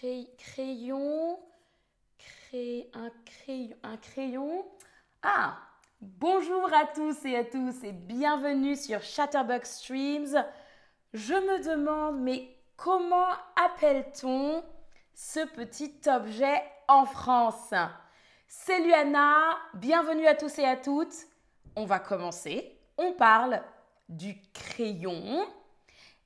crayon, un crayon, un crayon. Ah, bonjour à tous et à tous et bienvenue sur Chatterbug Streams. Je me demande, mais comment appelle-t-on ce petit objet en France? C'est Luana, bienvenue à tous et à toutes. On va commencer. On parle du crayon.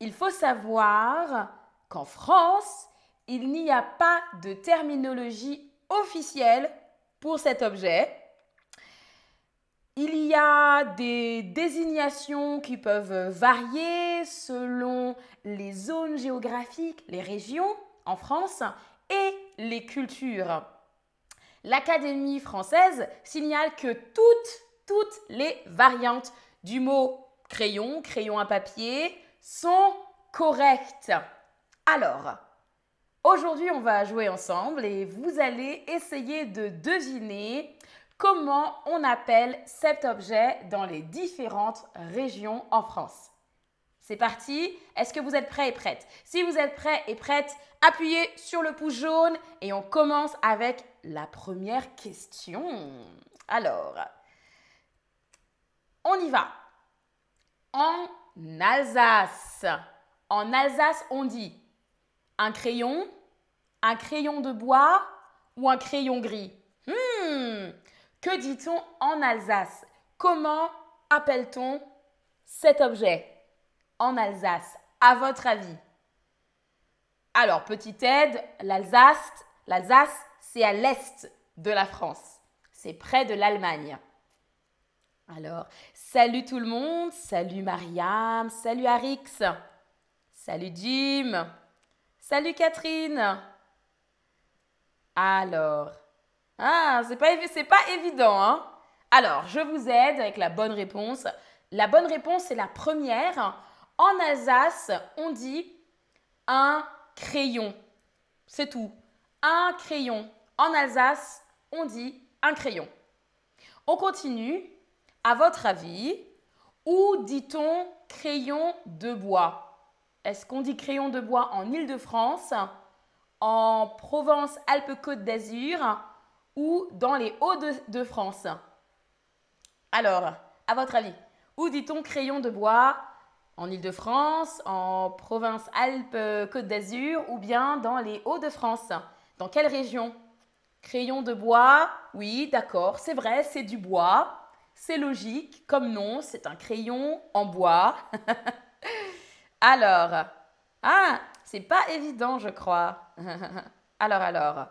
Il faut savoir qu'en France, il n'y a pas de terminologie officielle pour cet objet. Il y a des désignations qui peuvent varier selon les zones géographiques, les régions en France et les cultures. L'Académie française signale que toutes, toutes les variantes du mot crayon, crayon à papier, sont correctes. Alors, aujourd'hui, on va jouer ensemble et vous allez essayer de deviner comment on appelle cet objet dans les différentes régions en France. C'est parti. Est-ce que vous êtes prêts et prêtes? Si vous êtes prêts et prêtes, appuyez sur le pouce jaune et on commence avec la première question. Alors, on y va. En Alsace. En Alsace, on dit un crayon, un crayon de bois ou un crayon gris. Hmm, Que dit-on en Alsace? Comment appelle-t-on cet objet? En Alsace, à votre avis? Alors, petite aide, l'Alsace, l'Alsace, c'est à l'est de la France. C'est près de l'Allemagne. Alors, salut tout le monde, salut Mariam, salut Arix, salut Jim, Salut Catherine. Alors, ah, c'est pas, évident, hein Alors, je vous aide avec la bonne réponse. La bonne réponse, c'est la première. En Alsace, on dit un crayon. C'est tout. Un crayon. En Alsace, on dit un crayon. On continue. À votre avis, où dit-on crayon de bois? Est-ce qu'on dit crayon de bois en Île-de-France, en Provence-Alpes-Côte d'Azur ou dans les Hauts-de-France? Alors, à votre avis, où dit-on crayon de bois En Île-de-France, en Provence-Alpes-Côte d'Azur ou bien dans les Hauts-de-France? Dans quelle région? Crayon de bois, oui, d'accord, c'est vrai, c'est du bois. C'est logique, comme nom, c'est un crayon en bois. Alors, ah, c'est pas évident, je crois. alors, alors.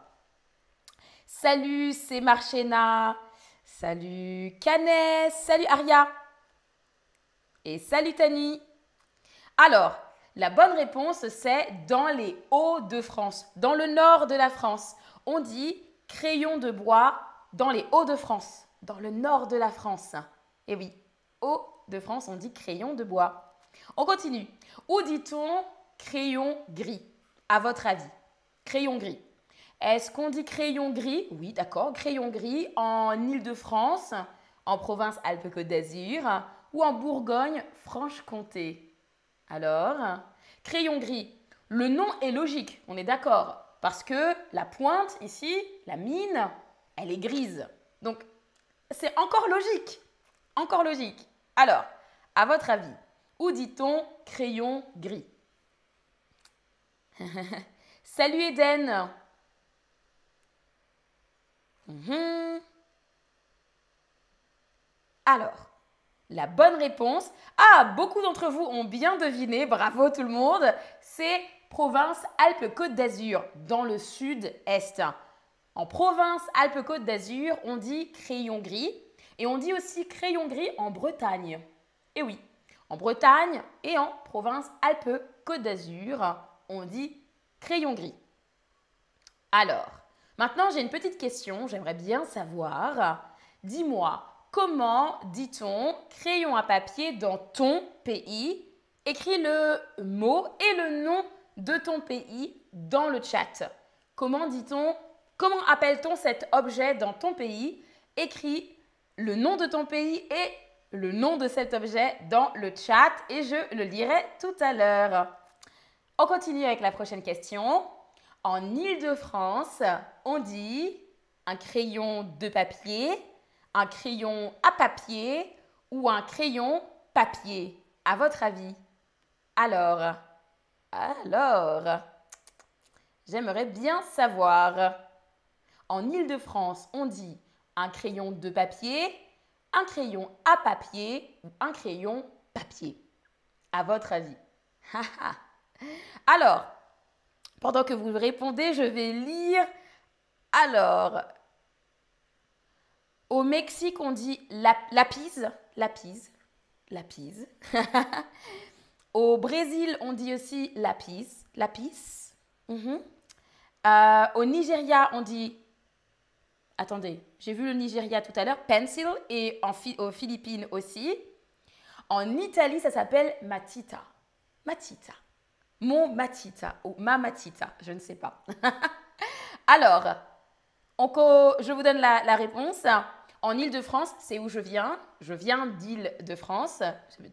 Salut, c'est Marchena. Salut Canet. Salut Aria. Et salut Tani. Alors, la bonne réponse, c'est dans les Hauts-de-France, dans le nord de la France. On dit crayon de bois dans les Hauts-de-France, dans le nord de la France. Et oui, Hauts-de-France, on dit crayon de bois. On continue. Où dit-on crayon gris À votre avis? Crayon gris. Est-ce qu'on dit crayon gris? Oui, d'accord. Crayon gris en Île-de-France, en province Alpes-Côte d'Azur ou en Bourgogne-Franche-Comté? Alors, crayon gris. Le nom est logique, on est d'accord. Parce que la pointe ici, la mine, elle est grise. Donc, c'est encore logique. Encore logique. Alors, à votre avis, dit-on crayon gris Salut Eden mhm. Alors, la bonne réponse, ah, beaucoup d'entre vous ont bien deviné, bravo tout le monde, c'est province Alpes-Côte d'Azur, dans le sud-est. En province Alpes-Côte d'Azur, on dit crayon gris et on dit aussi crayon gris en Bretagne. Et oui, en Bretagne et en province Alpes-Côte d'Azur, on dit crayon gris. Alors, maintenant j'ai une petite question, j'aimerais bien savoir. Dis-moi, comment dit-on crayon à papier dans ton pays? Écris le mot et le nom de ton pays dans le chat. Comment dit-on Comment appelle-t-on cet objet dans ton pays? Écris le nom de ton pays et le nom de cet objet dans le chat et je le lirai tout à l'heure. On continue avec la prochaine question. En Île-de-France, on dit un crayon de papier, un crayon à papier ou un crayon papier, à votre avis? Alors, alors, j'aimerais bien savoir. En Île-de-France, on dit un crayon de papier, un crayon à papier ou un crayon papier. À votre avis Alors, pendant que vous répondez, je vais lire. Alors, au Mexique, on dit lapise, lapise, lapise. au Brésil, on dit aussi lapis, lapis. Mhm. Euh, au Nigeria, on dit. Attendez, j'ai vu le Nigeria tout à l'heure, pencil, et aux Philippines aussi. En Italie, ça s'appelle matita. Matita. Mon matita ou ma matita, je ne sais pas. Alors, je vous donne la, réponse. En Île-de-France, c'est où je viens. Je viens d'Île-de-France,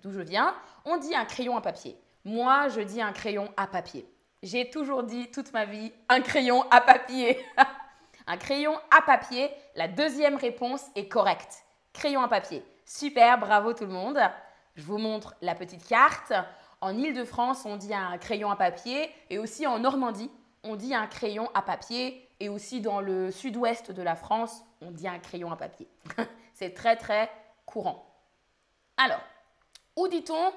d'où je viens. On dit un crayon à papier. Moi, je dis un crayon à papier. J'ai toujours dit toute ma vie un crayon à papier. un crayon à papier, la deuxième réponse est correcte. Crayon à papier. Super, bravo tout le monde. Je vous montre la petite carte. En Île-de-France, on dit un crayon à papier et aussi en Normandie, on dit un crayon à papier et aussi dans le sud-ouest de la France, on dit un crayon à papier. C'est très très courant. Alors, où dit-on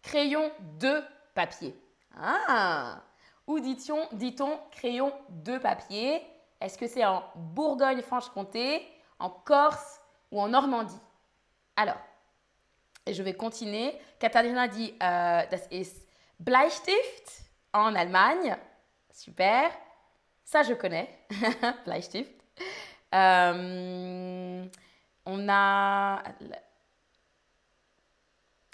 crayon de papier? Ah Où dit-on dit crayon de papier? Est-ce que c'est en Bourgogne-Franche-Comté, en Corse ou en Normandie? Alors, je vais continuer. Katharina dit, euh, das ist Bleistift en Allemagne. Super. Ça, je connais. Bleistift. Euh, on a...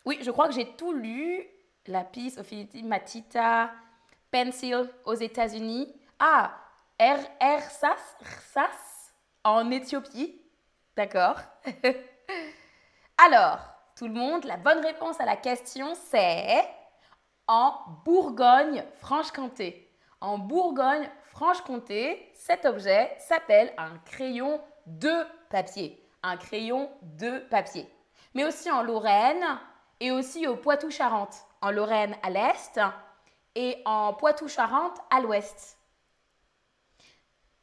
Oui, je crois que j'ai tout lu. Lapis Philippines, Matita, Pencil aux États-Unis. Ah, R, en Éthiopie. D'accord. Alors, tout le monde, la bonne réponse à la question, c'est en Bourgogne-Franche-Comté. En Bourgogne-Franche-Comté, cet objet s'appelle un crayon de papier. Un crayon de papier. Mais aussi en Lorraine et aussi au Poitou-Charentes. En Lorraine à l'est et en Poitou-Charentes à l'ouest.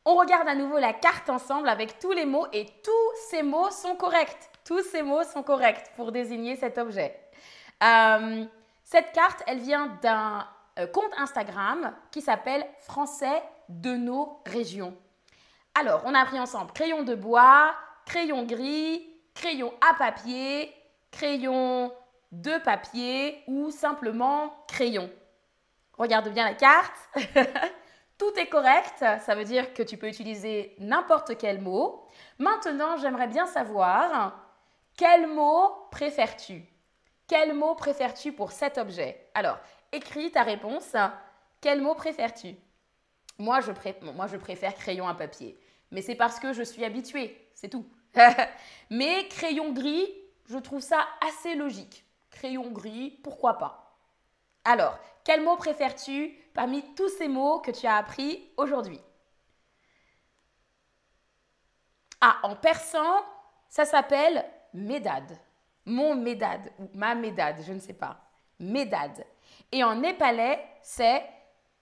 On regarde à nouveau la carte ensemble avec tous les mots et tous ces mots sont corrects. Tous ces mots sont corrects pour désigner cet objet. Euh, cette carte, elle vient d'un euh, compte Instagram qui s'appelle Français de nos régions. Alors, on a appris ensemble crayon de bois, crayon gris, crayon à papier, crayon de papier ou simplement crayon. Regarde bien la carte. Tout est correct, ça veut dire que tu peux utiliser n'importe quel mot. Maintenant, j'aimerais bien savoir quel mot préfères-tu? Quel mot préfères-tu pour cet objet? Alors, écris ta réponse. Quel mot préfères-tu? Moi je, préfère crayon à papier. Mais c'est parce que je suis habituée, c'est tout. Mais crayon gris, je trouve ça assez logique. Crayon gris, pourquoi pas? Alors, quel mot préfères-tu parmi tous ces mots que tu as appris aujourd'hui Ah, en persan, ça s'appelle Médad. Mon Médad ou ma Médad, je ne sais pas. Médad. Et en népalais, c'est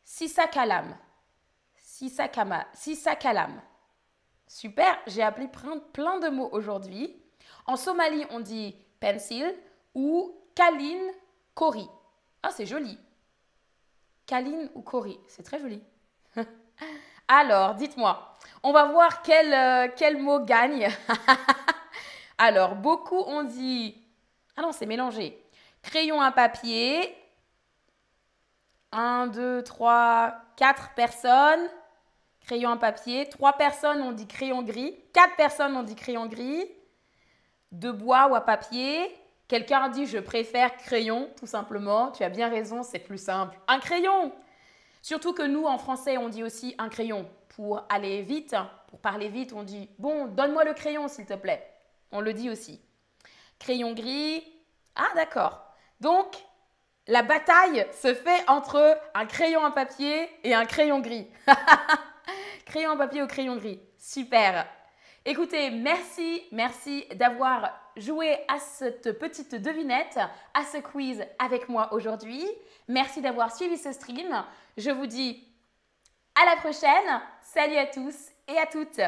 Sisakalam. Sisakama, Sisakalam. Super, j'ai appris plein de mots aujourd'hui. En Somalie, on dit pencil ou Kalin Kori. Ah, c'est joli. Kalin ou Kori, c'est très joli. Alors, dites-moi, on va voir quel, euh, quel mot gagne. Alors, beaucoup ont dit... Ah non, c'est mélangé. Crayon à papier. Un, deux, trois, quatre personnes. Crayon à papier. Trois personnes ont dit crayon gris. Quatre personnes ont dit crayon gris. De bois ou à papier. Quelqu'un dit je préfère crayon, tout simplement. Tu as bien raison, c'est plus simple. Un crayon Surtout que nous, en français, on dit aussi un crayon. Pour aller vite, pour parler vite, on dit bon, donne-moi le crayon, s'il te plaît. On le dit aussi. Crayon gris. Ah, d'accord. Donc, la bataille se fait entre un crayon à papier et un crayon gris. crayon à papier ou crayon gris. Super. Écoutez, merci, merci d'avoir joué à cette petite devinette, à ce quiz avec moi aujourd'hui. Merci d'avoir suivi ce stream. Je vous dis à la prochaine. Salut à tous et à toutes.